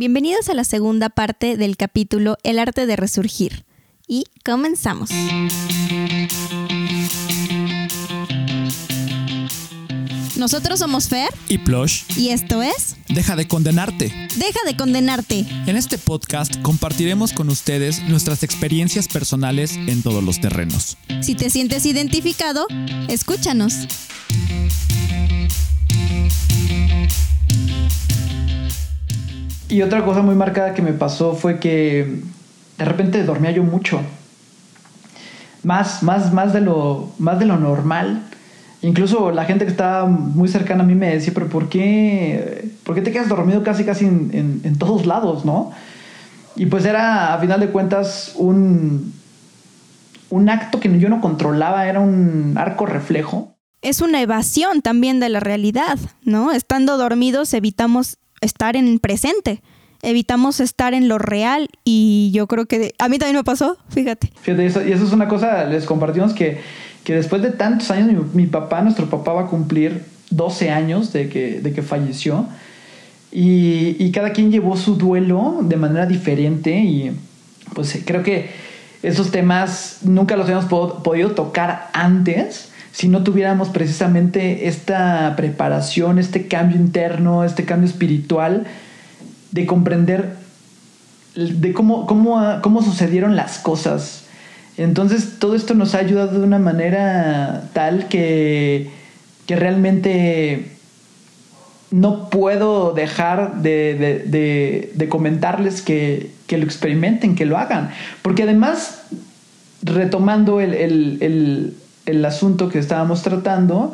Bienvenidos a la segunda parte del capítulo El arte de resurgir. Y comenzamos. Nosotros somos Fer y Plush. y esto es Deja de condenarte. Deja de condenarte. En este podcast compartiremos con ustedes nuestras experiencias personales en todos los terrenos. Si te sientes identificado, escúchanos. Y otra cosa muy marcada que me pasó fue que de repente dormía yo mucho. Más, más, más de lo, más de lo normal. Incluso la gente que estaba muy cercana a mí me decía, pero ¿por qué, ¿por qué te quedas dormido casi casi en, en- todos lados, no? Y pues era, a final de cuentas, un, un acto que yo no controlaba, era un arco reflejo. Es una evasión también de la realidad, ¿no? Estando dormidos evitamos estar en presente, evitamos estar en lo real y yo creo que a mí también me pasó, fíjate. Fíjate, y eso es una cosa, les compartimos que, que después de tantos años, mi, papá, nuestro papá va a cumplir 12 años de que, de que falleció. Y, y cada quien llevó su duelo de manera diferente y pues creo que esos temas nunca los habíamos po- podido tocar antes si no tuviéramos precisamente esta preparación, este cambio interno, este cambio espiritual de comprender de cómo, cómo, cómo sucedieron las cosas. Entonces todo esto nos ha ayudado de una manera tal que, que realmente no puedo dejar de, de- de- comentarles que, que lo experimenten, que lo hagan. Porque además, retomando el- el- el asunto que estábamos tratando,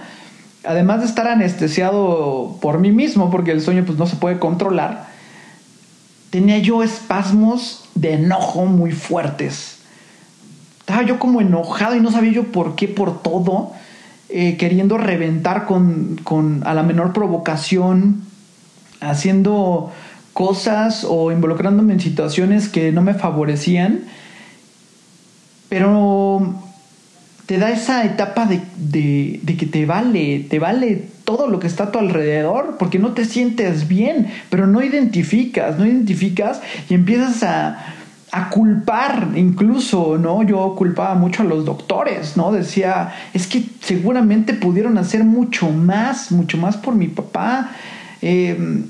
además de estar anestesiado por mí mismo, porque el sueño pues no se puede controlar, tenía yo espasmos de enojo muy fuertes. Estaba yo como enojado y no sabía yo por qué, por todo, eh, queriendo reventar con, con a la menor provocación, haciendo cosas o involucrándome en situaciones que no me favorecían, pero te da esa etapa de, de- que te vale, te vale todo lo que está a tu alrededor, porque no te sientes bien, pero no identificas, no identificas y empiezas a, a culpar incluso, ¿no? Yo culpaba mucho a los doctores, ¿no? Decía, es que seguramente pudieron hacer mucho más, mucho más por mi papá. Eh,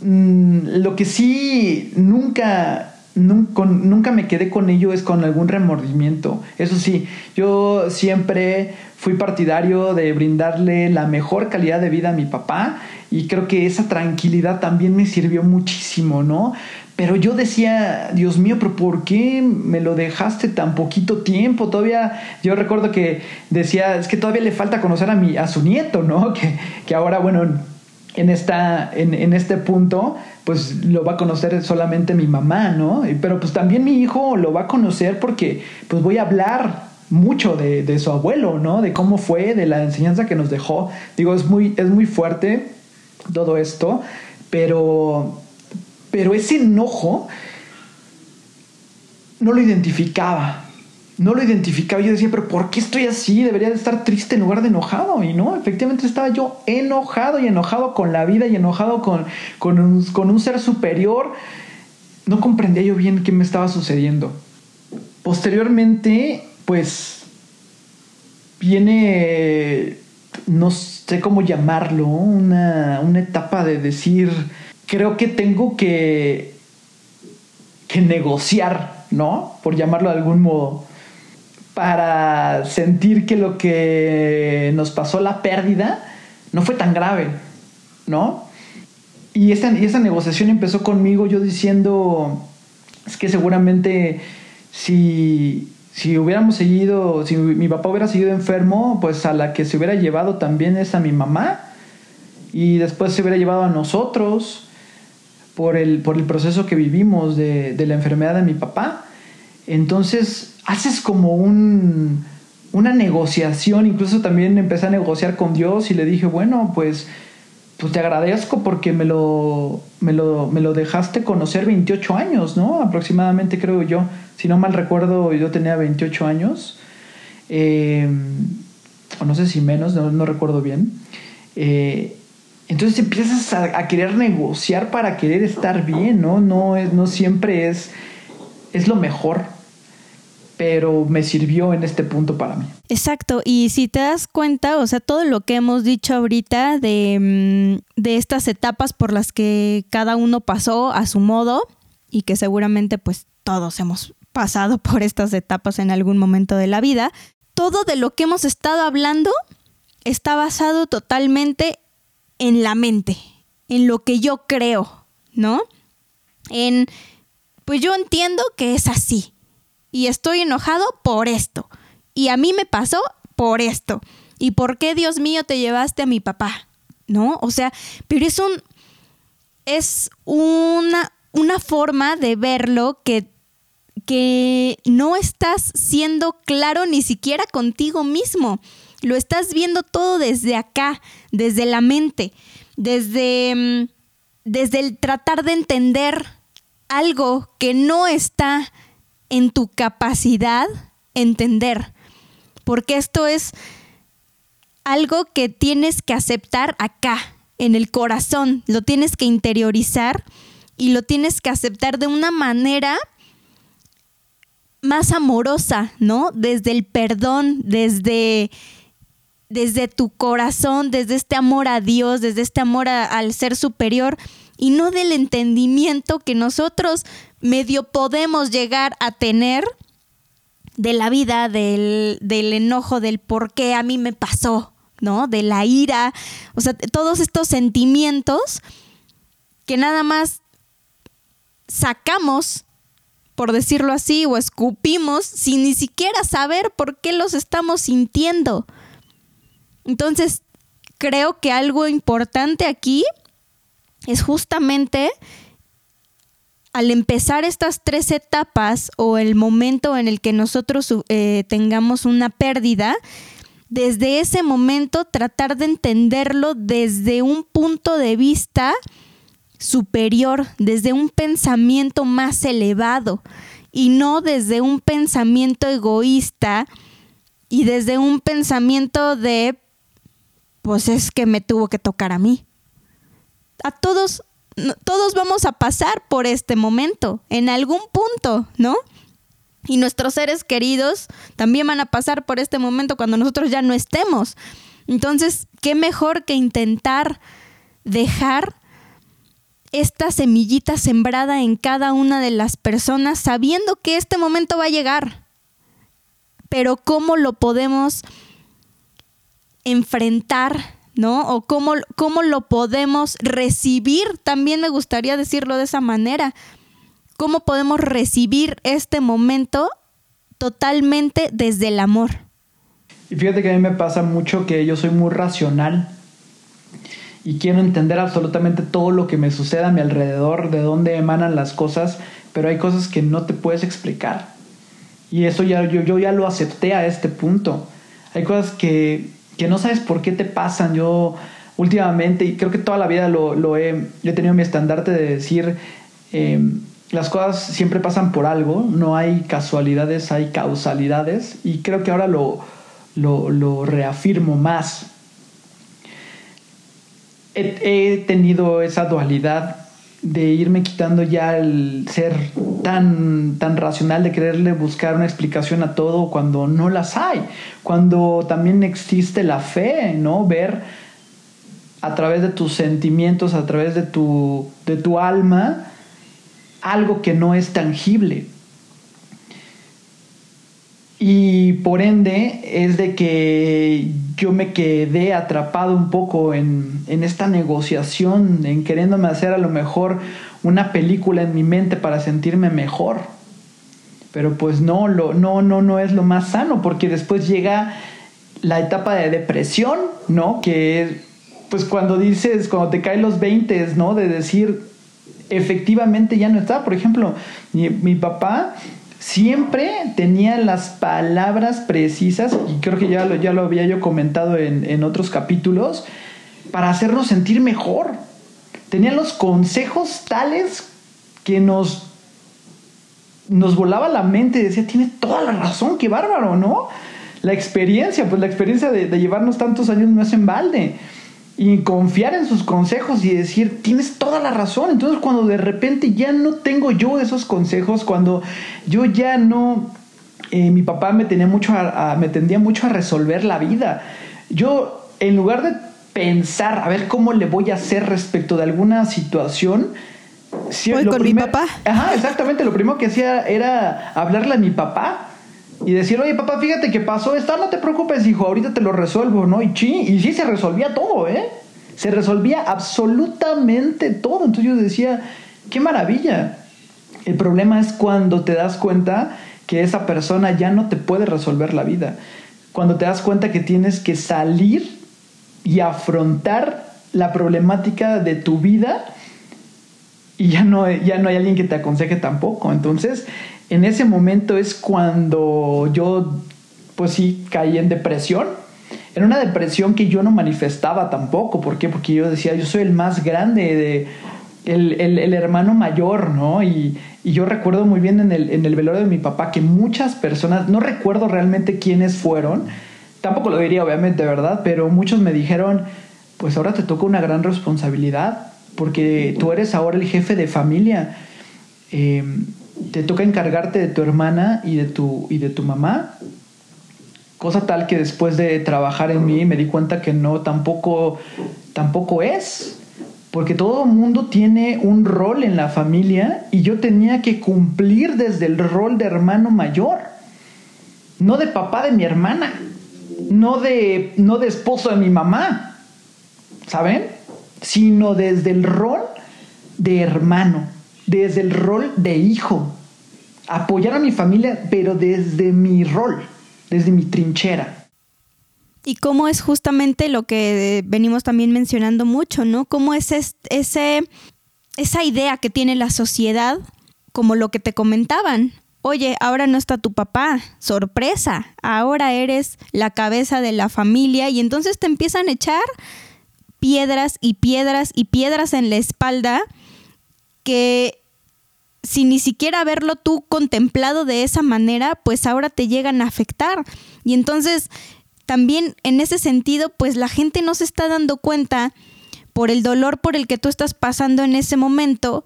Mm, lo que sí nunca, nun- con- nunca me quedé con ello es con algún remordimiento. Eso sí, yo siempre fui partidario de brindarle la mejor calidad de vida a mi papá y creo que esa tranquilidad también me sirvió muchísimo, ¿no? Pero yo decía, Dios mío, pero ¿por qué me lo dejaste tan poquito tiempo? Todavía, yo recuerdo que decía, es que todavía le falta conocer a, mi, a su nieto, ¿no? Que, que ahora, bueno, en, esta, en, en este punto, pues lo va a conocer solamente mi mamá, ¿no? Pero pues también mi hijo lo va a conocer porque pues voy a hablar mucho de, de su abuelo, ¿no? De cómo fue, de la enseñanza que nos dejó. Digo, es muy, es muy fuerte todo esto, pero, pero ese enojo no lo identificaba. No lo identificaba. Yo decía, pero ¿por qué estoy así? Debería de estar triste en lugar de enojado. Y no, efectivamente estaba yo enojado y enojado con la vida y enojado con, con, un, con un ser superior. No comprendía yo bien qué me estaba sucediendo. Posteriormente, pues, viene, no sé cómo llamarlo, una, una etapa de decir, creo que tengo que, que negociar, ¿no? Por llamarlo de algún modo para sentir que lo que nos pasó la pérdida no fue tan grave, ¿no? Y esa, y negociación empezó conmigo yo diciendo, es que seguramente si, si hubiéramos seguido, si mi papá hubiera seguido enfermo, pues a la que se hubiera llevado también es a mi mamá y después se hubiera llevado a nosotros por el, por el proceso que vivimos de, de la enfermedad de mi papá. Entonces haces como un, una negociación, incluso también empecé a negociar con Dios y le dije, bueno, pues, pues te agradezco porque me lo, me, lo, me lo dejaste conocer 28 años, ¿no? Aproximadamente creo yo, si no mal recuerdo, yo tenía 28 años, eh, o no sé si menos, no, no recuerdo bien. Eh, entonces empiezas a, querer negociar para querer estar bien, ¿no? No, es, no siempre es, es lo mejor, pero me sirvió en este punto para mí. Exacto, y si te das cuenta, o sea, todo lo que hemos dicho ahorita de, mm, de estas etapas por las que cada uno pasó a su modo y que seguramente pues todos hemos pasado por estas etapas en algún momento de la vida, todo de lo que hemos estado hablando está basado totalmente en la mente, en lo que yo creo, ¿no? En, pues yo entiendo que es así y estoy enojado por esto y a mí me pasó por esto. ¿Y por qué, Dios mío, te llevaste a mi papá? ¿No? O sea, pero es un es una, una forma de verlo que, que no estás siendo claro ni siquiera contigo mismo. Lo estás viendo todo desde acá, desde la mente, desde, mm, desde el tratar de entender algo que no está en tu capacidad entender. Porque esto es algo que tienes que aceptar acá, en el corazón. Lo tienes que interiorizar y lo tienes que aceptar de una manera más amorosa, ¿no? Desde el perdón, desde desde tu corazón, desde este amor a Dios, desde este amor al ser superior y no del entendimiento que nosotros medio podemos llegar a tener de la vida, del, del enojo, del por qué a mí me pasó, ¿no? De la ira, o sea, todos estos sentimientos que nada más sacamos, por decirlo así, o escupimos sin ni siquiera saber por qué los estamos sintiendo. Entonces, creo que algo importante aquí es justamente al empezar estas tres etapas o el momento en el que nosotros eh, tengamos una pérdida, desde ese momento tratar de entenderlo desde un punto de vista superior, desde un pensamiento más elevado y no desde un pensamiento egoísta y desde un pensamiento de pues es que me tuvo que tocar a mí. A todos, todos vamos a pasar por este momento, en algún punto, ¿no? Y nuestros seres queridos también van a pasar por este momento cuando nosotros ya no estemos. Entonces, ¿qué mejor que intentar dejar esta semillita sembrada en cada una de las personas sabiendo que este momento va a llegar? Pero ¿cómo lo podemos enfrentar, ¿no? O cómo, cómo lo podemos recibir, también me gustaría decirlo de esa manera. ¿Cómo podemos recibir este momento totalmente desde el amor? Y fíjate que a mí me pasa mucho que yo soy muy racional y quiero entender absolutamente todo lo que me sucede a mi alrededor, de dónde emanan las cosas, pero hay cosas que no te puedes explicar. Y eso ya yo, yo ya lo acepté a este punto. Hay cosas que que no sabes por qué te pasan. Yo últimamente, y creo que toda la vida lo, he, he tenido mi estandarte de decir, em, las cosas siempre pasan por algo, no hay casualidades, hay causalidades, y creo que ahora lo, lo, reafirmo más. he tenido esa dualidad de irme quitando ya el ser tan, tan racional, de quererle buscar una explicación a todo cuando no las hay, cuando también existe la fe, ¿no? Ver a través de tus sentimientos, a través de tu, de tu alma, algo que no es tangible. Y por ende es de que yo me quedé atrapado un poco en, esta negociación, en queriéndome hacer a lo mejor una película en mi mente para sentirme mejor. Pero pues no, lo, no, no, no es lo más sano, porque después llega la etapa de depresión, ¿no? Que pues cuando dices, cuando te caen los 20, ¿no? De decir, efectivamente ya no está. Por ejemplo, mi papá siempre tenía las palabras precisas, y creo que ya lo, ya lo había yo comentado en, otros capítulos, para hacernos sentir mejor. Tenía los consejos tales que nos, nos volaba la mente y decía, tiene toda la razón, qué bárbaro, ¿no? La experiencia, pues la experiencia de, de llevarnos tantos años no es en balde. Y confiar en sus consejos y decir, tienes toda la razón. Entonces cuando de repente ya no tengo yo esos consejos, cuando yo ya no, eh, mi papá me tenía mucho me tendía mucho a resolver la vida. Yo, en lugar de pensar, a ver cómo le voy a hacer respecto de alguna situación, Voy con mi papá. Ajá, exactamente. Lo primero que hacía era hablarle a mi papá y decir, oye, papá, fíjate que pasó esto, no te preocupes, hijo, ahorita te lo resuelvo, ¿no? Y, sí, y sí se resolvía todo, ¿eh? Se resolvía absolutamente todo. Entonces yo decía, qué maravilla. El problema es cuando te das cuenta que esa persona ya no te puede resolver la vida. Cuando te das cuenta que tienes que salir y afrontar la problemática de tu vida y ya no, ya no hay alguien que te aconseje tampoco. Entonces, en ese momento es cuando yo, pues sí, caí en depresión. En una depresión que yo no manifestaba tampoco. ¿Por qué? Porque yo decía, yo soy el más grande, de, el, el, hermano mayor, ¿no? Y, y, yo recuerdo muy bien en el, en el velorio de mi papá que muchas personas, no recuerdo realmente quiénes fueron, tampoco lo diría obviamente, ¿verdad? Pero muchos me dijeron, pues ahora te toca una gran responsabilidad, porque tú eres ahora el jefe de familia. Eh, te toca encargarte de tu hermana y de tu, y de tu mamá. Cosa tal que después de trabajar en mí me di cuenta que no, tampoco, tampoco es. Porque todo mundo tiene un rol en la familia y yo tenía que cumplir desde el rol de hermano mayor. No de papá de mi hermana. No de, no de esposo de mi mamá. ¿Saben? Sino desde el rol de hermano desde el rol de hijo. Apoyar a mi familia, pero desde mi rol, desde mi trinchera. Y cómo es justamente lo que venimos también mencionando mucho, ¿no? Cómo es ese, esa idea que tiene la sociedad, como lo que te comentaban. Oye, ahora no está tu papá, sorpresa, ahora eres la cabeza de la familia y entonces te empiezan a echar piedras y piedras y piedras en la espalda que sin ni siquiera haberlo tú contemplado de esa manera, pues ahora te llegan a afectar. Y entonces, también en ese sentido, pues la gente no se está dando cuenta por el dolor por el que tú estás pasando en ese momento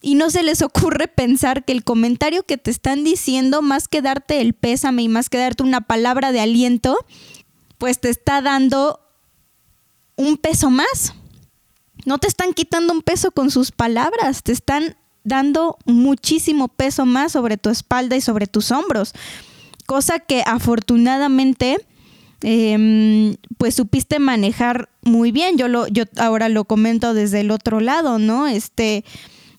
y no se les ocurre pensar que el comentario que te están diciendo, más que darte el pésame y más que darte una palabra de aliento, pues te está dando un peso más. No te están quitando un peso con sus palabras, te están dando muchísimo peso más sobre tu espalda y sobre tus hombros. Cosa que afortunadamente em, pues supiste manejar muy bien. Yo lo, yo ahora lo comento desde el otro lado, ¿no? Este,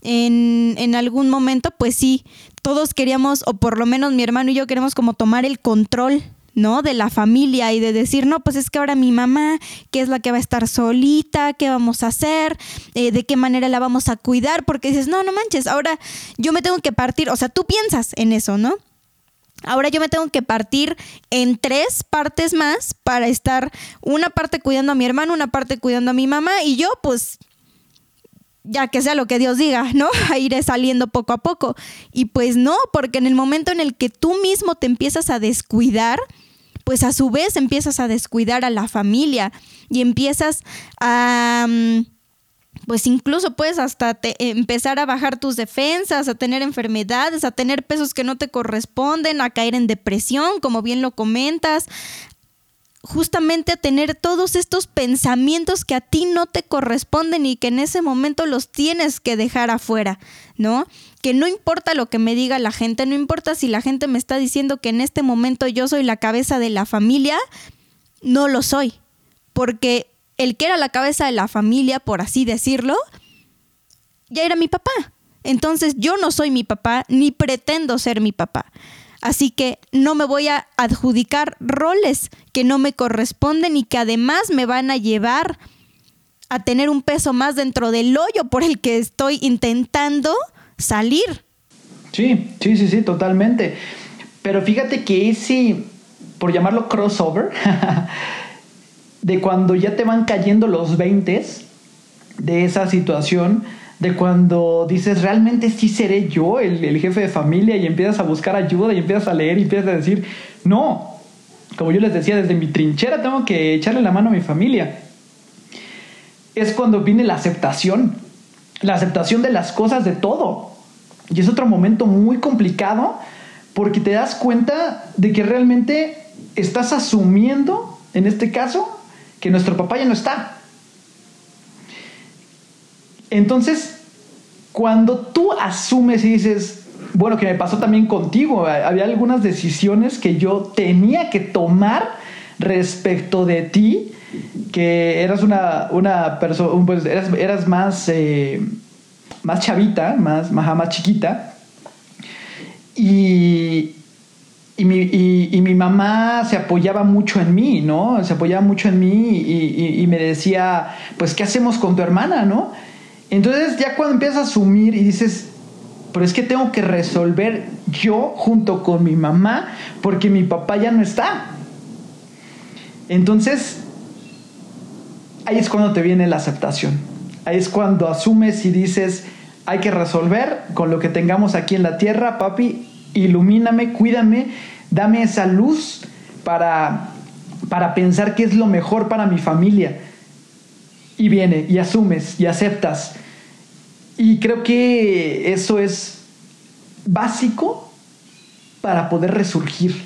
en, en algún momento, pues sí, todos queríamos, o por lo menos mi hermano y yo queremos como tomar el control ¿no? De la familia y de decir, no, pues es que ahora mi mamá, que es la que va a estar solita, ¿qué vamos a hacer? Eh, ¿De qué manera la vamos a cuidar? Porque dices, no, no manches, ahora yo me tengo que partir, o sea, tú piensas en eso, ¿no? Ahora yo me tengo que partir en tres partes más para estar una parte cuidando a mi hermano, una parte cuidando a mi mamá y yo pues ya que sea lo que Dios diga, ¿no? Iré saliendo poco a poco. Y pues no, porque en el momento en el que tú mismo te empiezas a descuidar, pues a su vez empiezas a descuidar a la familia y empiezas a... Mm, pues incluso puedes hasta empezar a bajar tus defensas, a tener enfermedades, a tener pesos que no te corresponden, a caer en depresión, como bien lo comentas, justamente a tener todos estos pensamientos que a ti no te corresponden y que en ese momento los tienes que dejar afuera, ¿no? Que no importa lo que me diga la gente, no importa si la gente me está diciendo que en este momento yo soy la cabeza de la familia, no lo soy, porque el que era la cabeza de la familia, por así decirlo, ya era mi papá. Entonces yo no soy mi papá, ni pretendo ser mi papá. Así que no me voy a adjudicar roles que no me corresponden y que además me van a llevar a tener un peso más dentro del hoyo por el que estoy intentando salir. Sí, sí, sí, sí, totalmente. Pero fíjate que ese, por llamarlo crossover, de cuando ya te van cayendo los 20 de esa situación, de cuando dices, realmente sí seré yo el, jefe de familia y empiezas a buscar ayuda y empiezas a leer y empiezas a decir, no, como yo les decía, desde mi trinchera tengo que echarle la mano a mi familia. es cuando viene la aceptación, la aceptación de las cosas, de todo. Y es otro momento muy complicado porque te das cuenta de que realmente estás asumiendo, en este caso, que nuestro papá ya no está. Entonces, cuando tú asumes y dices, bueno, que me pasó también contigo, había algunas decisiones que yo tenía que tomar respecto de ti, que eras una, una persona, pues eras, más, eh, más chavita, más, más, más chiquita, y, y mi, y, mi, mamá se apoyaba mucho en mí, ¿no? Se apoyaba mucho en mí y, y, me decía, pues, ¿qué hacemos con tu hermana, no? Entonces ya cuando empiezas a asumir y dices, pero es que tengo que resolver yo junto con mi mamá porque mi papá ya no está. Entonces, ahí es cuando te viene la aceptación. Ahí es cuando asumes y dices, hay que resolver con lo que tengamos aquí en la tierra, papi, ilumíname, cuídame, dame esa luz para, para pensar qué es lo mejor para mi familia. Y viene, y asumes, y aceptas. Y creo que eso es básico para poder resurgir.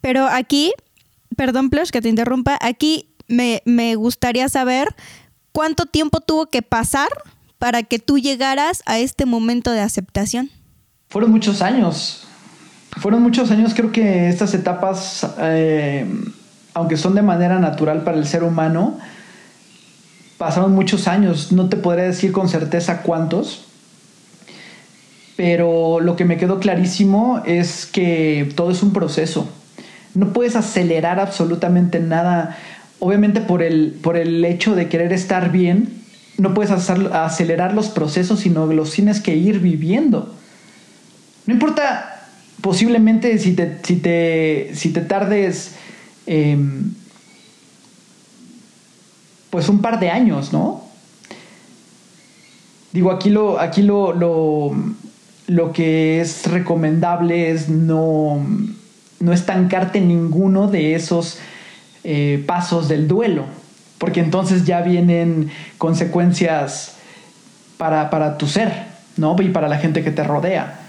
Pero aquí, perdón, Plush, que te interrumpa, aquí me, me gustaría saber cuánto tiempo tuvo que pasar para que tú llegaras a este momento de aceptación. Fueron muchos años. Fueron muchos años, creo que estas etapas, eh, aunque son de manera natural para el ser humano, pasaron muchos años. No te podría decir con certeza cuántos, pero lo que me quedó clarísimo es que todo es un proceso. No puedes acelerar absolutamente nada. Obviamente por el, por el hecho de querer estar bien, no puedes acelerar los procesos, sino los tienes que ir viviendo. No importa posiblemente si te, si te, si te tardes em, pues un par de años, ¿no? Digo, aquí lo, aquí lo, lo, que es recomendable es no, no estancarte en ninguno de esos eh, pasos del duelo, porque entonces ya vienen consecuencias para, para tu ser, ¿no? Y para la gente que te rodea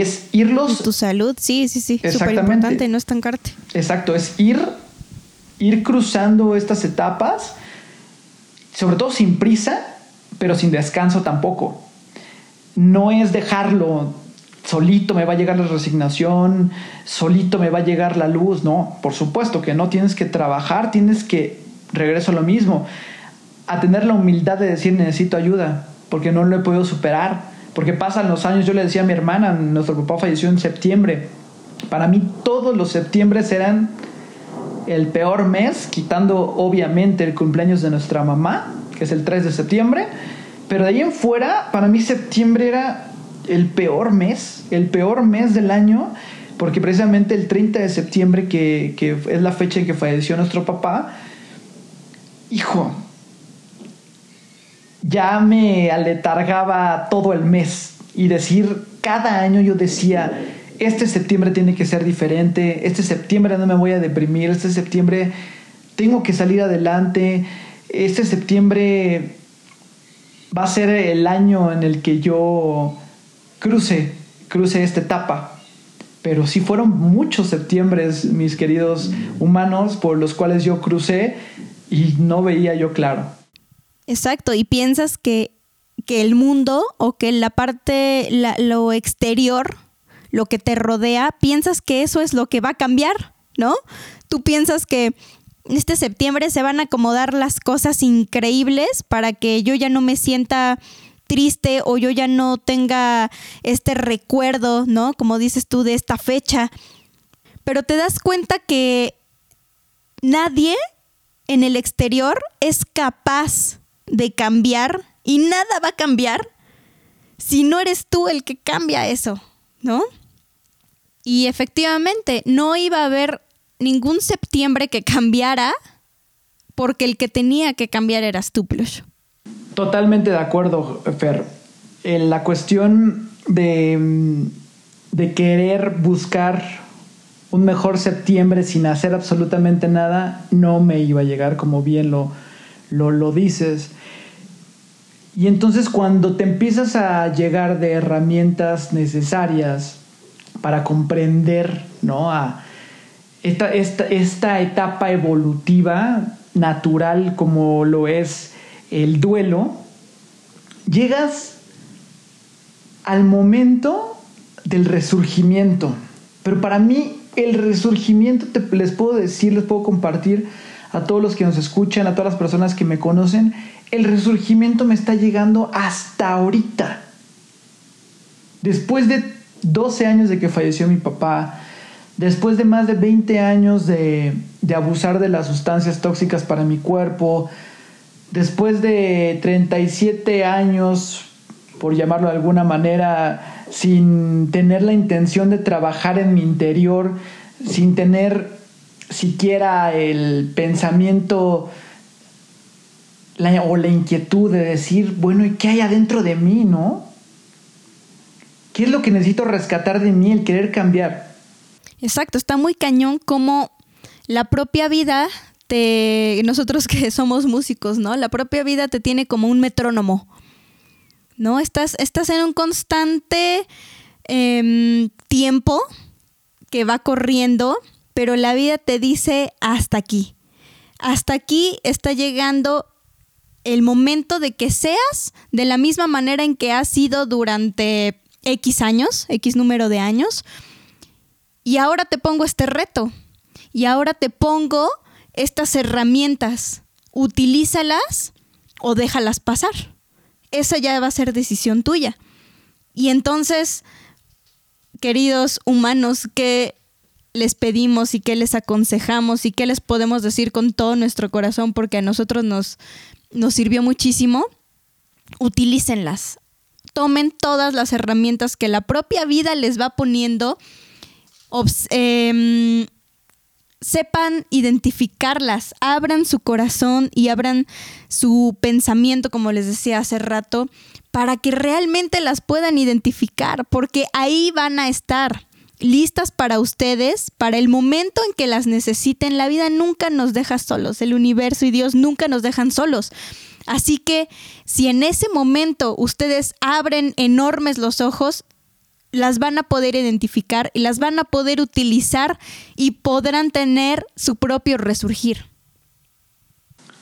es irlos... tu salud, sí, sí, sí. Súper importante, no estancarte. Exacto, es ir, ir cruzando estas etapas, sobre todo sin prisa, pero sin descanso tampoco. No es dejarlo solito me va a llegar la resignación, solito me va a llegar la luz, no, por supuesto que no, tienes que trabajar, tienes que, regreso a lo mismo, a tener la humildad de decir necesito ayuda, porque no lo he podido superar, porque pasan los años, yo le decía a mi hermana, nuestro papá falleció en septiembre. Para mí todos los septiembres eran el peor mes, quitando obviamente el cumpleaños de nuestra mamá, que es el 3 de septiembre. Pero de ahí en fuera, para mí septiembre era el peor mes, el peor mes del año, porque precisamente el 30 de septiembre, que, que es la fecha en que falleció nuestro papá, hijo, ya me aletargaba todo el mes y decir, cada año yo decía, este septiembre tiene que ser diferente, este septiembre no me voy a deprimir, este septiembre tengo que salir adelante, este septiembre va a ser el año en el que yo cruce, cruce esta etapa. Pero sí fueron muchos septiembres, mis queridos humanos, por los cuales yo crucé y no veía yo claro. Exacto, y piensas que, el mundo o que la parte, lo exterior, lo que te rodea, piensas que eso es lo que va a cambiar, ¿no? Tú piensas que este septiembre se van a acomodar las cosas increíbles para que yo ya no me sienta triste o yo ya no tenga este recuerdo, ¿no? Como dices tú, de esta fecha. Pero te das cuenta que nadie en el exterior es capaz de cambiar y nada va a cambiar si no eres tú el que cambia eso, ¿no? Y efectivamente, no iba a haber ningún septiembre que cambiara porque el que tenía que cambiar eras tú. Totalmente de acuerdo, Fer. En la cuestión de, de querer buscar un mejor septiembre sin hacer absolutamente nada, no me iba a llegar como bien lo, lo, lo dices. Y entonces cuando te empiezas a llegar de herramientas necesarias para comprender ¿no? esta, esta, esta etapa evolutiva natural como lo es el duelo, llegas al momento del resurgimiento. Pero para mí el resurgimiento, te, les puedo decir, les puedo compartir a todos los que nos escuchan, a todas las personas que me conocen, el resurgimiento me está llegando hasta ahorita. Después de 12 años de que falleció mi papá, después de más de 20 años de, de abusar de las sustancias tóxicas para mi cuerpo, después de 37 años, por llamarlo de alguna manera, sin tener la intención de trabajar en mi interior, sin tener siquiera el pensamiento o la inquietud de decir, bueno, ¿y qué hay adentro de mí, no? ¿Qué es lo que necesito rescatar de mí, el querer cambiar? Exacto, está muy cañón como la propia vida te, nosotros que somos músicos, ¿no? La propia vida te tiene como un metrónomo, ¿no? Estás, estás en un constante em, tiempo que va corriendo, pero la vida te dice hasta aquí. Hasta aquí está llegando el momento de que seas de la misma manera en que has sido durante X años, X número de años, y ahora te pongo este reto. Y ahora te pongo estas herramientas. Utilízalas o déjalas pasar. Esa ya va a ser decisión tuya. Y entonces, queridos humanos, ¿qué les pedimos y qué les aconsejamos y qué les podemos decir con todo nuestro corazón? Porque a nosotros nos, nos sirvió muchísimo. Utilícenlas. Tomen todas las herramientas que la propia vida les va poniendo Em, sepan identificarlas, abran su corazón y abran su pensamiento, como les decía hace rato, para que realmente las puedan identificar, porque ahí van a estar listas para ustedes, para el momento en que las necesiten. La vida nunca nos deja solos, el universo y Dios nunca nos dejan solos. Así que si en ese momento ustedes abren enormes los ojos, las van a poder identificar y las van a poder utilizar y podrán tener su propio resurgir.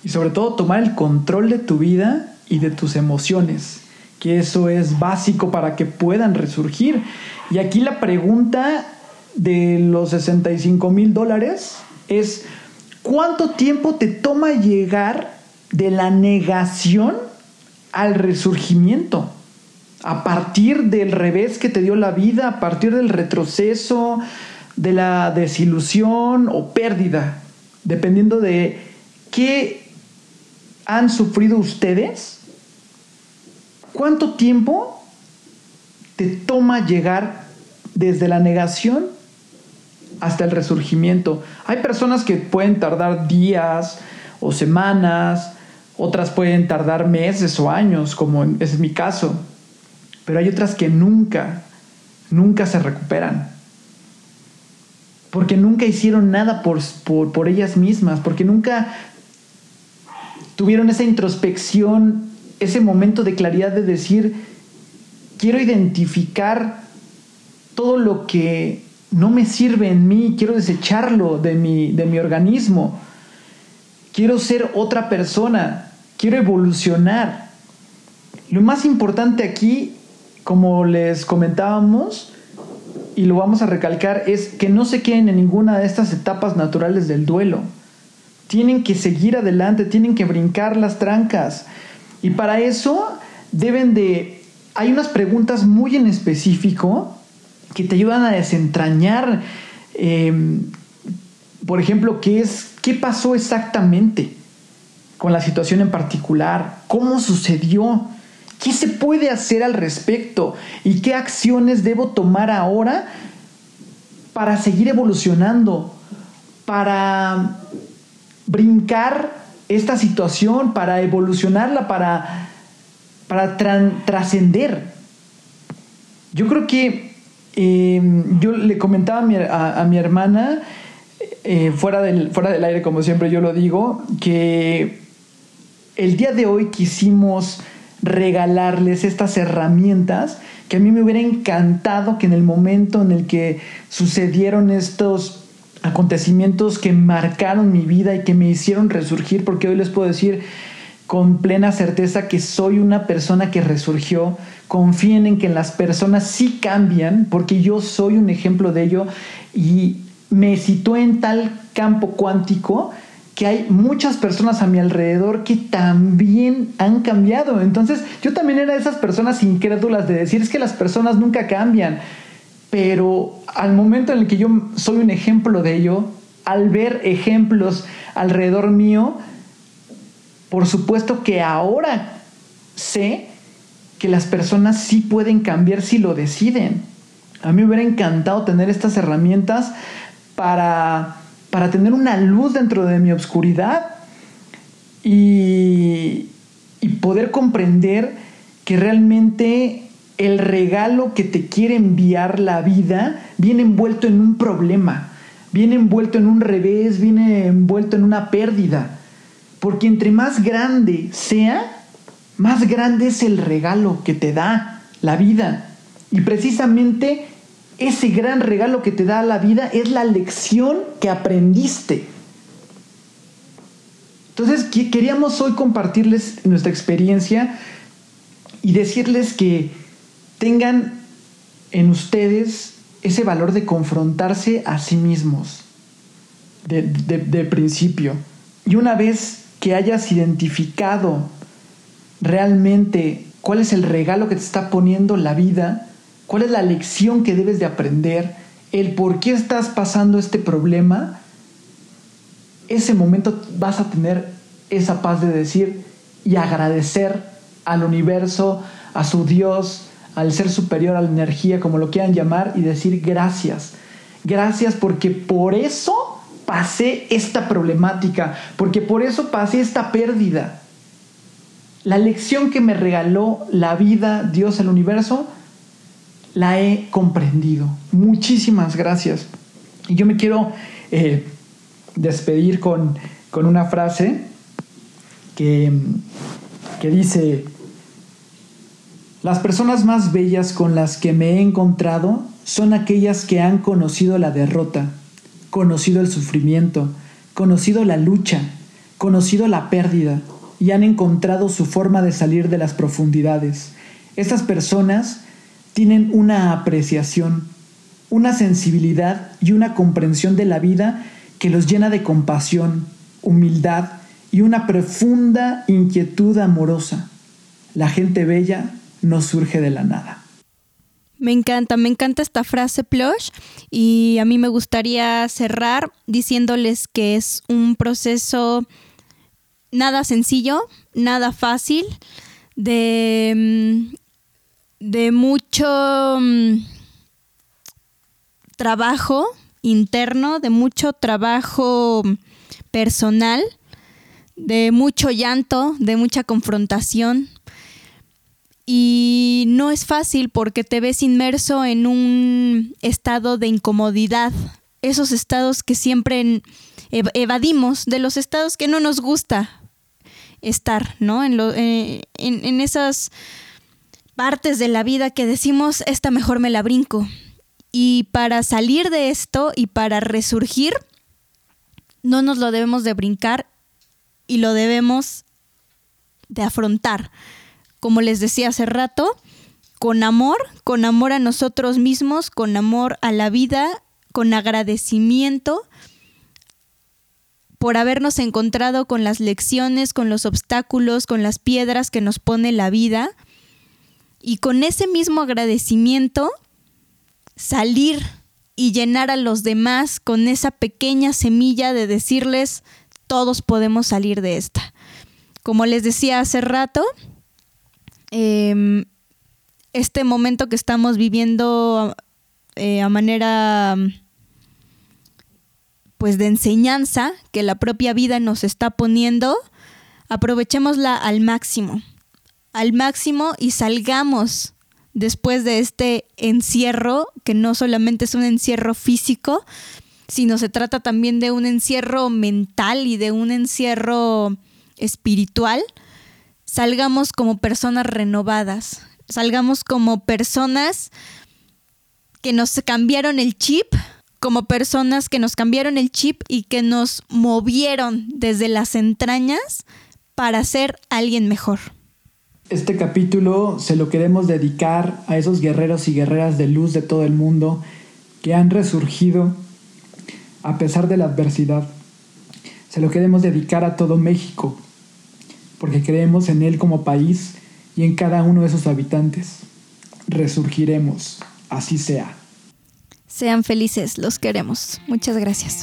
Y sobre todo tomar el control de tu vida y de tus emociones, que eso es básico para que puedan resurgir. Y aquí la pregunta de los 65 mil dólares es, ¿cuánto tiempo te toma llegar de la negación al resurgimiento? a partir del revés que te dio la vida, a partir del retroceso, de la desilusión o pérdida, dependiendo de qué han sufrido ustedes, cuánto tiempo te toma llegar desde la negación hasta el resurgimiento. Hay personas que pueden tardar días o semanas, otras pueden tardar meses o años, como es mi caso. Pero hay otras que nunca, nunca se recuperan. Porque nunca hicieron nada por, por, ellas mismas, porque nunca tuvieron esa introspección, ese momento de claridad de decir, quiero identificar todo lo que no me sirve en mí, quiero desecharlo de mi, de mi organismo, quiero ser otra persona, quiero evolucionar. Lo más importante aquí como les comentábamos, y lo vamos a recalcar, es que no se queden en ninguna de estas etapas naturales del duelo. Tienen que seguir adelante, tienen que brincar las trancas. Y para eso deben de... Hay unas preguntas muy en específico que te ayudan a desentrañar, em, por ejemplo, qué es, qué pasó exactamente con la situación en particular, cómo sucedió, ¿Qué se puede hacer al respecto? ¿Y qué acciones debo tomar ahora para seguir evolucionando? Para brincar esta situación, para evolucionarla, para, para trascender. Yo creo que em, yo le comentaba a mi, hermana, eh, fuera, del, fuera del aire, como siempre yo lo digo, que el día de hoy quisimos regalarles estas herramientas que a mí me hubiera encantado que en el momento en el que sucedieron estos acontecimientos que marcaron mi vida y que me hicieron resurgir, porque hoy les puedo decir con plena certeza que soy una persona que resurgió. Confíen en que las personas sí cambian, porque yo soy un ejemplo de ello y me situé en tal campo cuántico que hay muchas personas a mi alrededor que también han cambiado. Entonces yo también era de esas personas incrédulas de decir es que las personas nunca cambian. Pero al momento en el que yo soy un ejemplo de ello, al ver ejemplos alrededor mío, por supuesto que ahora sé que las personas sí pueden cambiar si lo deciden. A mí me hubiera encantado tener estas herramientas para para tener una luz dentro de mi oscuridad y, y poder comprender que realmente el regalo que te quiere enviar la vida viene envuelto en un problema, viene envuelto en un revés, viene envuelto en una pérdida. Porque entre más grande sea, más grande es el regalo que te da la vida. Y precisamente ese gran regalo que te da la vida es la lección que aprendiste. Entonces queríamos hoy compartirles nuestra experiencia y decirles que tengan en ustedes ese valor de confrontarse a sí mismos de, de principio. Y una vez que hayas identificado realmente cuál es el regalo que te está poniendo la vida, cuál es la lección que debes de aprender, el por qué estás pasando este problema, ese momento vas a tener esa paz de decir y agradecer al universo, a su Dios, al ser superior, a la energía, como lo quieran llamar, y decir gracias. Gracias porque por eso pasé esta problemática, porque por eso pasé esta pérdida. La lección que me regaló la vida, Dios, el universo, la he comprendido. Muchísimas gracias. Y yo me quiero eh, despedir con, con, una frase que, que dice, las personas más bellas con las que me he encontrado son aquellas que han conocido la derrota, conocido el sufrimiento, conocido la lucha, conocido la pérdida y han encontrado su forma de salir de las profundidades. Estas personas tienen una apreciación, una sensibilidad y una comprensión de la vida que los llena de compasión, humildad y una profunda inquietud amorosa. La gente bella no surge de la nada. Me encanta, me encanta esta frase, Plush, y a mí me gustaría cerrar diciéndoles que es un proceso nada sencillo, nada fácil, de mm, de mucho mm, trabajo interno, de mucho trabajo personal, de mucho llanto, de mucha confrontación. Y no es fácil porque te ves inmerso en un estado de incomodidad, esos estados que siempre evadimos, de los estados que no nos gusta estar, ¿no? En, eh, en esas partes de la vida que decimos, esta mejor me la brinco. Y para salir de esto y para resurgir, no nos lo debemos de brincar y lo debemos de afrontar. Como les decía hace rato, con amor, con amor a nosotros mismos, con amor a la vida, con agradecimiento por habernos encontrado con las lecciones, con los obstáculos, con las piedras que nos pone la vida y con ese mismo agradecimiento salir y llenar a los demás con esa pequeña semilla de decirles, todos podemos salir de esta. Como les decía hace rato, em, este momento que estamos viviendo eh, a manera pues de enseñanza que la propia vida nos está poniendo, aprovechémosla al máximo al máximo y salgamos después de este encierro, que no solamente es un encierro físico, sino se trata también de un encierro mental y de un encierro espiritual, salgamos como personas renovadas, salgamos como personas que nos cambiaron el chip, como personas que nos cambiaron el chip y que nos movieron desde las entrañas para ser alguien mejor. Este capítulo se lo queremos dedicar a esos guerreros y guerreras de luz de todo el mundo que han resurgido a pesar de la adversidad. Se lo queremos dedicar a todo México, porque creemos en él como país y en cada uno de sus habitantes. Resurgiremos, así sea. Sean felices, los queremos. Muchas gracias.